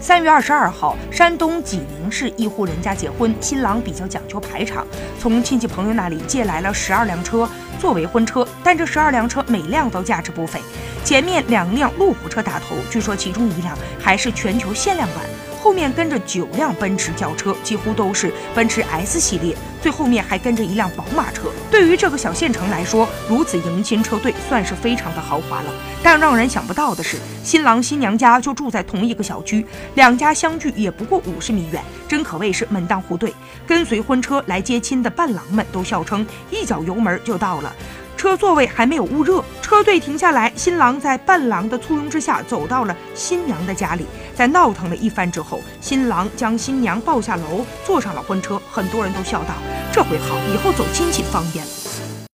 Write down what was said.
三月二十二号，山东济宁市一户人家结婚，新郎比较讲究排场，从亲戚朋友那里借来了十二辆车作为婚车，但这十二辆车每辆都价值不菲，前面两辆路虎车打头，据说其中一辆还是全球限量版。后面跟着九辆奔驰轿车，几乎都是奔驰 S 系列，最后面还跟着一辆宝马车。对于这个小县城来说，如此迎亲车队算是非常的豪华了。但让人想不到的是，新郎新娘家就住在同一个小区，两家相距也不过五十米远，真可谓是门当户对。跟随婚车来接亲的伴郎们都笑称，一脚油门就到了。车座位还没有捂热，车队停下来，新郎在伴郎的簇拥之下走到了新娘的家里。在闹腾了一番之后，新郎将新娘抱下楼，坐上了婚车。很多人都笑道：“这回好，以后走亲戚方便了。”